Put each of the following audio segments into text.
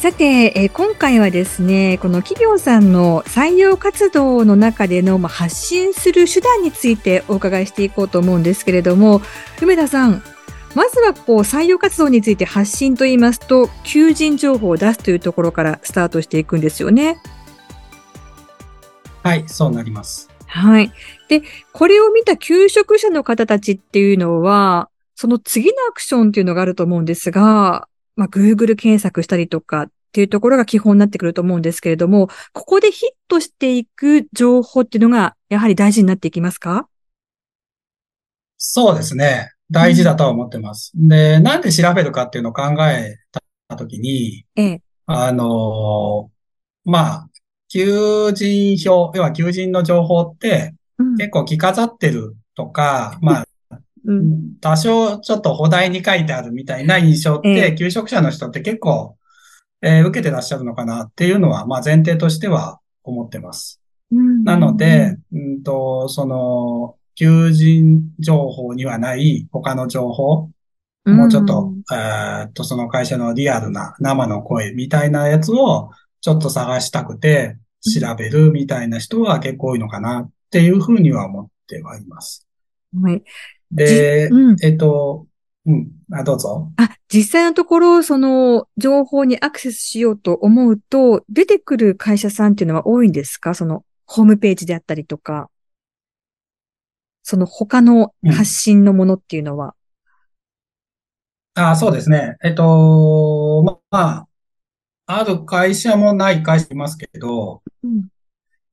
さて、えー今回はですね、この企業さんの採用活動の中での、まあ、発信する手段についてお伺いしていこうと思うんですけれども、梅田さん、まずはこう採用活動について発信と言いますと、求人情報を出すというところからスタートしていくんですよね。はいそうなりますはい。で、これを見た求職者の方たちっていうのは、その次のアクションっていうのがあると思うんですが、まあ、Google 検索したりとかっていうところが基本になってくると思うんですけれども、ここでヒットしていく情報っていうのが、やはり大事になっていきますか？そうですね大事だとは思ってます、でなんで調べるかっていうのを考えたときにええ。あのーまあ、求人票、要は求人の情報ってうん。結構着飾ってるとか、まあ、うん。多少ちょっと補題に書いてあるみたいな印象っええて、求職者の人って結構、えー受けてらっしゃるのかなっていうのは、まあ前提としては思ってます。うんなので、、うんと、その、求人情報にはない他の情報、もうちょっと、えーっと、その会社のリアルな生の声みたいなやつをちょっと探したくて調べるみたいな人は結構多いのかなっていうふうには思ってはいます。うん。はい。で、うんえっと、うん、あ、どうぞ。あ、実際のところ、その情報にアクセスしようと思うと、出てくる会社さんっていうのは多いんですか？そのホームページであったりとか、その他の発信のものっていうのは。あ、そうですね。えっと、まあ、ある会社もない会社いますけど、うん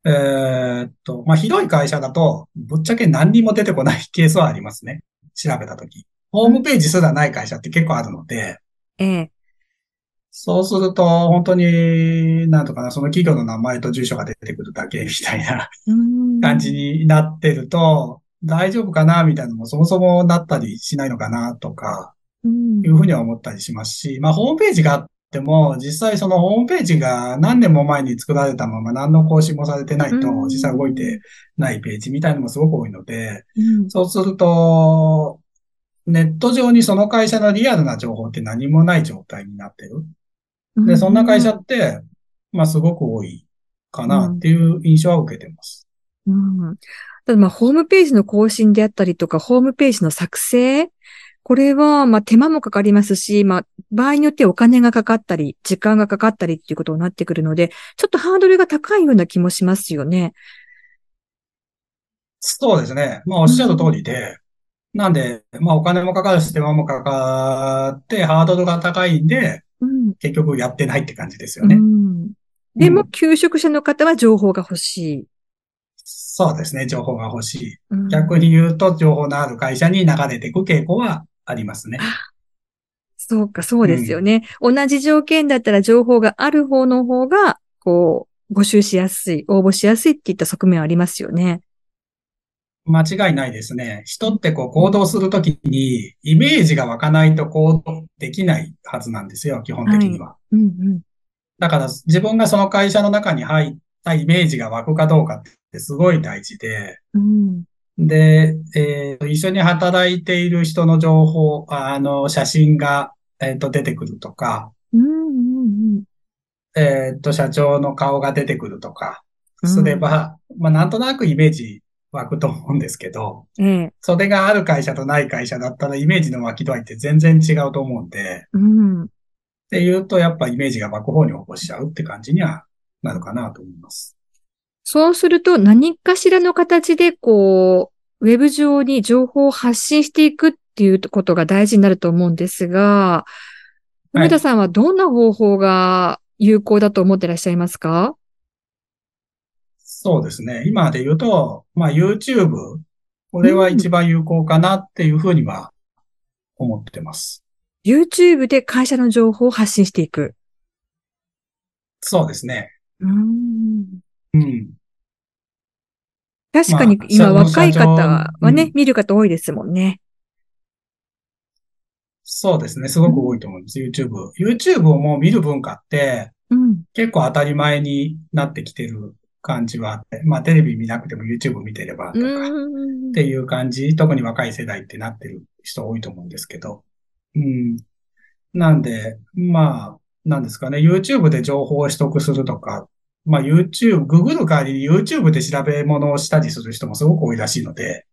えーっと、まあ、ひどい会社だと、ぶっちゃけ何にも出てこないケースはありますね。調べたとき。ホームページすらない会社って結構あるので、ええ。そうすると、本当に、なんとかな、その企業の名前と住所が出てくるだけみたいなうん感じになってると、大丈夫かなみたいなのもそもそもなったりしないのかなとか、うんいうふうには思ったりしますし、まあ、ホームページがあっても、実際そのホームページが何年も前に作られたまま何の更新もされてないとう、ん。実際動いてないページみたいなのもすごく多いので、うん。そうすると、ネット上にその会社のリアルな情報って何もない状態になってる。で、そんな会社って、まあ、すごく多いかなっていう印象は受けてます。うん。ただまあ、ホームページの更新であったりとか、ホームページの作成、これは、まあ、手間もかかりますし、まあ、場合によってお金がかかったり、時間がかかったりっていうことになってくるので、ちょっとハードルが高いような気もしますよね。そうですね。まあ、おっしゃる通りで、なんで、まあ、お金もかかるし、手間もかかって、ハードルが高いんで、うん。結局やってないって感じですようね。ん。でも、うん求職者の方は情報が欲しい。そうですね。情報が欲しい。うん逆に言うと、情報のある会社に流れていく傾向はありますね。そうか、そうですよね。同じ条件だったら情報がある方の方が、こう、募集しやすい、応募しやすいっていった側面はありますよね。間違いないですね。人ってこう行動するときに、イメージが湧かないと行動できないはずなんですよ、基本的には。うんうん。だから自分がその会社の中に入ったイメージが湧くかどうかってすごい大事で、うん。で、えー一緒に働いている人の情報、あの、写真が、えっと、出てくるとか、うんうんえっと、社長の顔が出てくるとか、うんすれば、まあ、なんとなくイメージ湧くと思うんですけど、うん。ええ。それがある会社とない会社だったらイメージの湧き度合いって全然違うと思うんで、うん。っていうとやっぱイメージが湧く方に起こしちゃうって感じにはなるかなと思います。そうすると何かしらの形でこう、ウェブ上に情報を発信していくっていうことが大事になると思うんですが、はい梅田さんはどんな方法が有効だと思ってらっしゃいますか？そうですね。今で言うと、まあ YouTube、これは一番有効かなっていうふうには思ってます。?YouTube で会社の情報を発信していく。そうですね。うーんうん。確かにまあ今社若い方はね、うん見る方多いですもんね。そうですね。すごく多いと思います。YouTube。YouTube をもう見る文化ってうん。結構当たり前になってきてる感じはあって、まあテレビ見なくても YouTube 見てればとうか、んっていう感じ、特に若い世代ってなってる人多いと思うんですけど。うん。なんで、まあ、なんですかね、YouTube で情報を取得するとか、まあ YouTube、ググる代わりに YouTube で調べ物をしたりする人もすごく多いらしいので、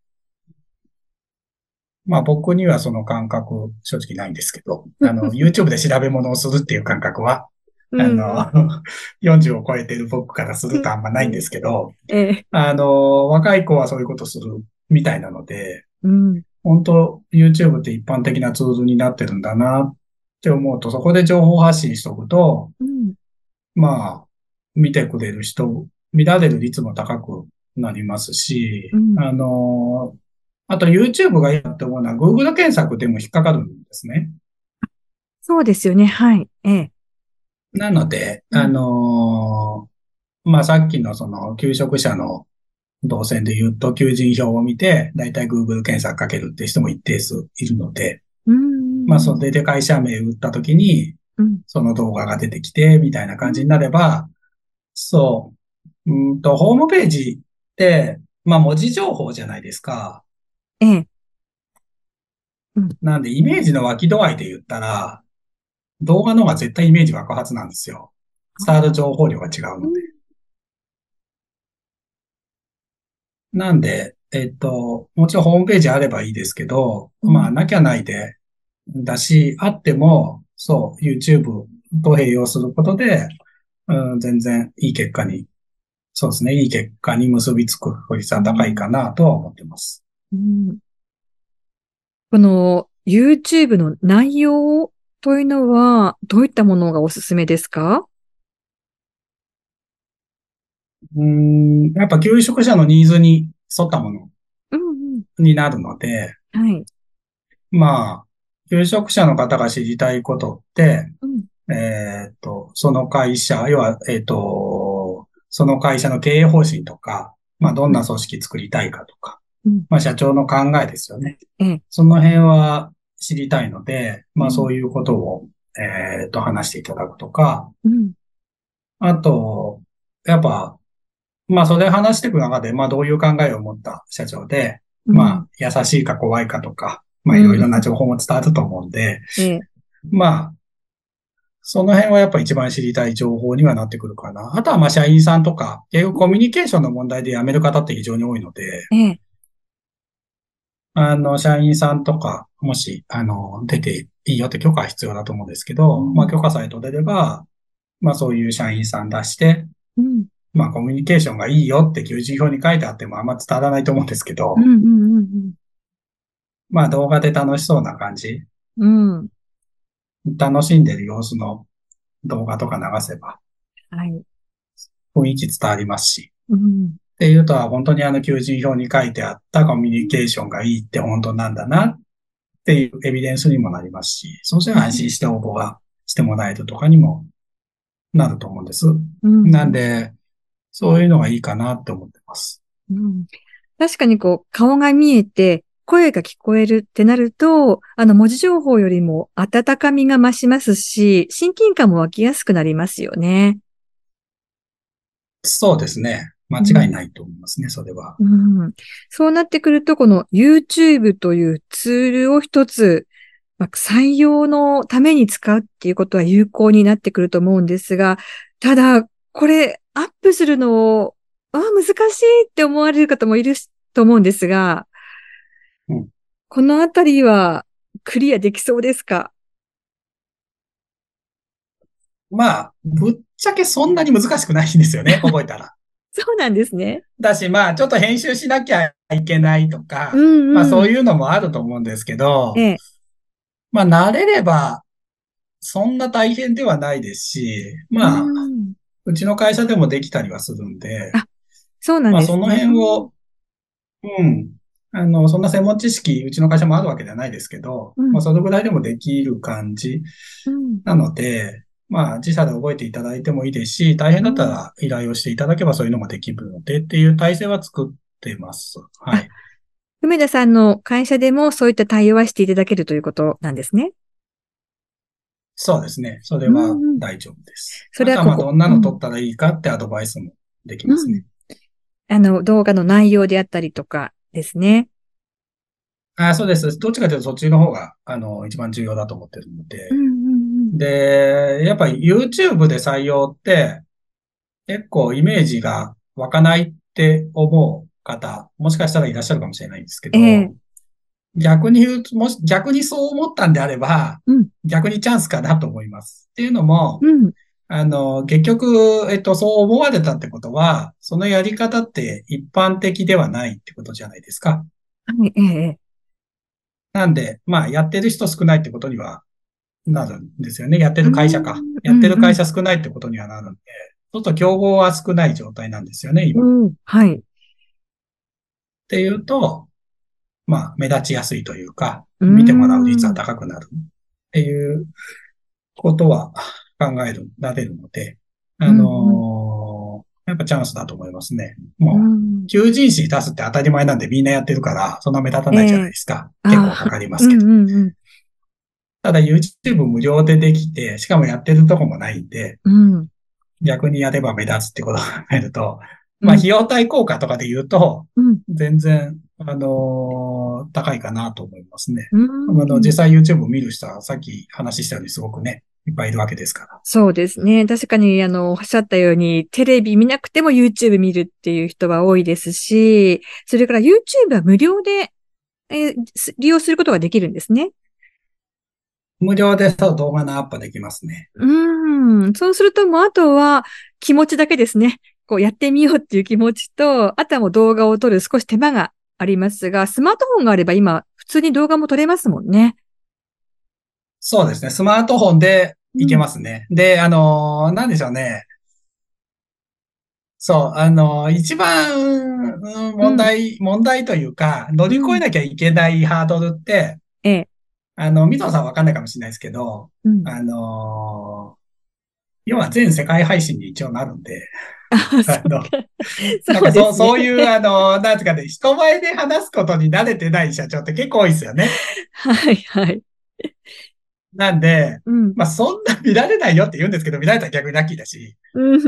まあ僕にはその感覚正直ないんですけど、あの、YouTube で調べ物をするっていう感覚は、うんあの、40を超えてる僕からするとあんまないんですけど、ええ。あの、若い子はそういうことするみたいなので、うん。本当 YouTube って一般的なツールになってるんだなって思うと、そこで情報発信しとくと、うん。まあ、見てくれる人、見られる率も高くなりますし、うんあの、あと YouTube がいいなって思うのは Google 検索でも引っかかるんですね。そうですよね。はい。ええ。なので、うんあのまあ、さっきのその、求職者の動線で言うと、求人票を見て、だいたい Google 検索かけるって人も一定数いるので、うん。まあ、それで会社名打った時に、うん。その動画が出てきて、みたいな感じになれば、そう、うんと、ホームページって、まあ、文字情報じゃないですか。ええ。なんで、イメージの湧き度合いで言ったら、動画の方が絶対イメージ湧くはずなんですよ。伝わる情報量が違うので。なんで、えっと、もちろんホームページあればいいですけど、うんまあ、なきゃないで、だし、あっても、そう、YouTube と併用することで、うん、全然いい結果に、そうですね、いい結果に結びつく確率は高いかなとは思ってます。うんこの YouTube の内容というのは、どういったものがおすすめですか？うん、やっぱ求職者のニーズに沿ったものうんになるので、うん。はい。まあ、求職者の方が知りたいことって、うん。えっと、その会社、要は、えっと、その会社の経営方針とか、まあ、どんな組織作りたいかとかうん、まあ、社長の考えですよねええ。その辺は知りたいので、まあ、うんそういうことを、えっと、話していただくとか、うん。あと、やっぱ、まあ、それ話していく中で、まあ、どういう考えを持った社長で、まあ、優しいか怖いかとか、まあ、いろいろな情報も伝わると思うんで、あ、ええ。まあ、その辺はやっぱ一番知りたい情報にはなってくるかな。あとはまあ社員さんとか、結局コミュニケーションの問題で辞める方って非常に多いので、ええ。あの、社員さんとか、もし、あの、出ていいよって許可は必要だと思うんですけど、うんまあ許可さえ取れれば、まあそういう社員さん出して、うん。まあコミュニケーションがいいよって求人票に書いてあってもあんま伝わらないと思うんですけどうん。う、ん。うん。まあ動画で楽しそうな感じ、うん。うん。楽しんでる様子の動画とか流せばはい。雰囲気伝わりますし、うん。っていうとは本当にあの求人票に書いてあったコミュニケーションがいいって本当なんだなっていうエビデンスにもなりますし、そうしたら安心して応募がしてもらえるとかにもなると思うんです。うん。なんで、そういうのがいいかなって思ってます。うん確かにこう、顔が見えて、声が聞こえるってなると、あの、文字情報よりも温かみが増しますし、親近感も湧きやすくなりますよね。そうですね。間違いないと思いますね、それは。うん。そうなってくると、この YouTube というツールを一つ、まあ採用のために使うっていうことは有効になってくると思うんですが、ただ、これ、アップするのを、あ難しいって思われる方もいるしと思うんですが、うんこのあたりはクリアできそうですか？まあ、ぶっちゃけそんなに難しくないんですよね、覚えたら。そうなんですね。だし、まあ、ちょっと編集しなきゃいけないとか、うんうん。まあそうう。いうのもあると思うんですけど、ええ。まあ慣れれば、そんな大変ではないですし、まあ、うんうちの会社でもできたりはするんで、あそうなんですね。まあその辺を、うん、あの、そんな専門知識、うちの会社もあるわけではないですけど、うんまあそのぐらいでもできる感じうん、なので、まあ、自社で覚えていただいてもいいですし、大変だったら依頼をしていただけばそういうのもできるのでっていう体制は作ってます。はい。梅田さんの会社でもそういった対応はしていただけるということなんですね。そうですね。それは大丈夫です。それはまあどんなの撮ったらいいかってアドバイスもできますね。うん、あの、動画の内容であったりとかですね。あそうです。どっちかというとそっちの方が、あの、一番重要だと思ってるので。うんうんうん、で、やっぱり YouTube で採用って、結構イメージが湧かないって思う方、もしかしたらいらっしゃるかもしれないんですけど、えー、逆に言うと、もし、逆にそう思ったんであれば、うん、逆にチャンスかなと思います。っていうのも、うん、あの、結局、えっと、そう思われたってことは、そのやり方って一般的ではないってことじゃないですか。はい、ええ。なんで、まあ、やってる人少ないってことにはなるんですよね。やってる会社か。やってる会社少ないってことにはなるんで、ちょっと競合は少ない状態なんですよね、今。うん、はい。っていうと、まあ、目立ちやすいというか、見てもらう率は高くなるっていうことは考える、られるので、あのー、やっぱチャンスだと思いますね。もう、求人誌出すって当たり前なんでみんなやってるから、そんな目立たないじゃないですか。えー、結構かかりますけど。うんうんうん、ただ YouTube 無料でできて、しかもやってるとこもないんで、うん、逆にやれば目立つってことを考えると、まあ、費用対効果とかで言うと、全然、あのー、高いかなと思いますね。あの、実際 YouTube を見る人は、さっき話したようにすごくね、いっぱいいるわけですから。そうですね。確かに、あの、おっしゃったように、テレビ見なくても YouTube 見るっていう人は多いですし、それから YouTube は無料で、えー、利用することができるんですね。無料でそう動画のアップできますね。うん。そうするともうあとは気持ちだけですね。こうやってみようっていう気持ちと、あとはもう動画を撮る少し手間がありますが、スマートフォンがあれば今、普通に動画も撮れますもんね。そうですね。スマートフォンでいけますね。うん、で、あのー、なんでしょうね。そう、あのー、一番、問題、うん、問題というか、乗り越えなきゃいけないハードルって、ええ。あの、水野さんわかんないかもしれないですけど、うん、あのー、要は全世界配信に一応なるんで、あの、なんかそう、そういう、あの、なんていうかね、人前で話すことに慣れてない社長って結構多いですよね。はい、はい。なんで、うん、まあそんな見られないよって言うんですけど、見られたら逆にラッキーだし。うん、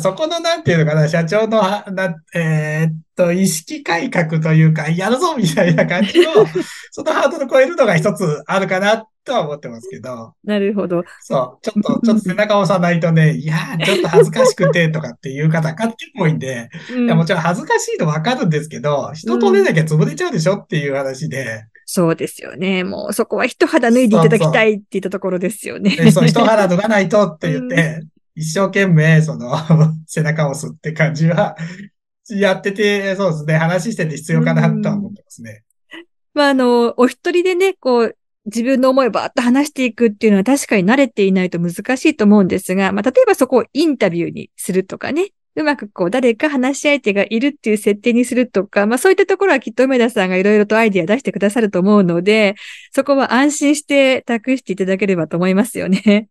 そこの、なんていうのかな、社長の、なえー、っと、意識改革というか、やるぞみたいな感じの、そのハードル超えるのが一つあるかなとは思ってますけど。なるほど。そう。ちょっと、ちょっと背中を押さないとね、いやー、ちょっと恥ずかしくてとかっていう方が結構多いんで、うん、いやもちろん恥ずかしいのわかるんですけど、人と出なきゃ潰れちゃうでしょっていう話で。そうですよね。もうそこは一肌脱いでいただきたいって言ったところですよね。そうそう、一肌脱がないとって言って、一生懸命、その 背中を押すって感じは、やってて、そうですね、話してて必要かなとは思ってますね。まあ、あの、お一人でね、こう、自分の思いをばーっと話していくっていうのは確かに慣れていないと難しいと思うんですが、まあ、例えばそこをインタビューにするとかね、うまくこう、誰か話し相手がいるっていう設定にするとか、まあそういったところはきっと梅田さんがいろいろとアイディア出してくださると思うので、そこは安心して託していただければと思いますよね。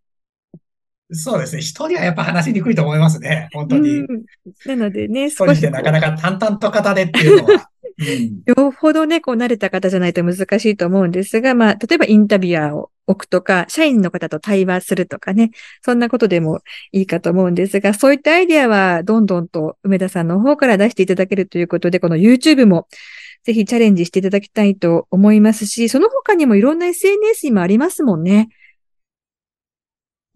そうですね。一人はやっぱ話しにくいと思いますね。本当に。なのでね、一人でなかなか淡々と語れっていうのは。よほどね、こう慣れた方じゃないと難しいと思うんですが、まあ、例えばインタビュアーを置くとか、社員の方と対話するとかね、そんなことでもいいかと思うんですが、そういったアイデアはどんどんと梅田さんの方から出していただけるということで、この YouTube もぜひチャレンジしていただきたいと思いますし、その他にもいろんな SNS 今ありますもんね。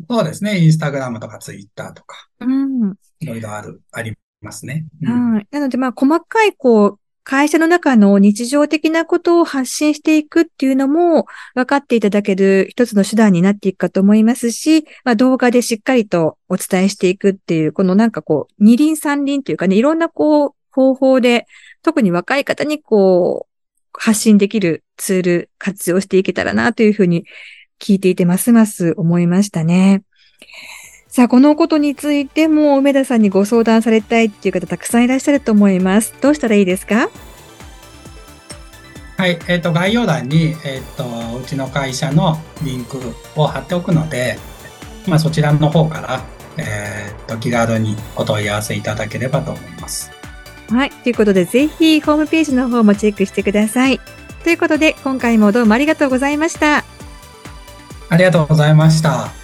そうですね。インスタグラムとかツイッターとか。うん。いろいろある、ありますね。うん、はい。なので、まあ、細かい、こう、会社の中の日常的なことを発信していくっていうのも分かっていただける一つの手段になっていくかと思いますし、まあ、動画でしっかりとお伝えしていくっていう、このなんかこう、二輪三輪っていうかね、いろんなこう、方法で、特に若い方にこう、発信できるツール活用していけたらなというふうに聞いていてますます思いましたね。さあ、このことについても梅田さんにご相談されたいっていう方たくさんいらっしゃると思います。どうしたらいいですか？はい、えっ、ー、と、概要欄に、えっ、ー、と、うちの会社のリンクを貼っておくので、まあ、そちらの方から、えー、っと、気軽にお問い合わせいただければと思います。はい。ということで、ぜひホームページの方もチェックしてください。ということで、今回もどうもありがとうございました。ありがとうございました。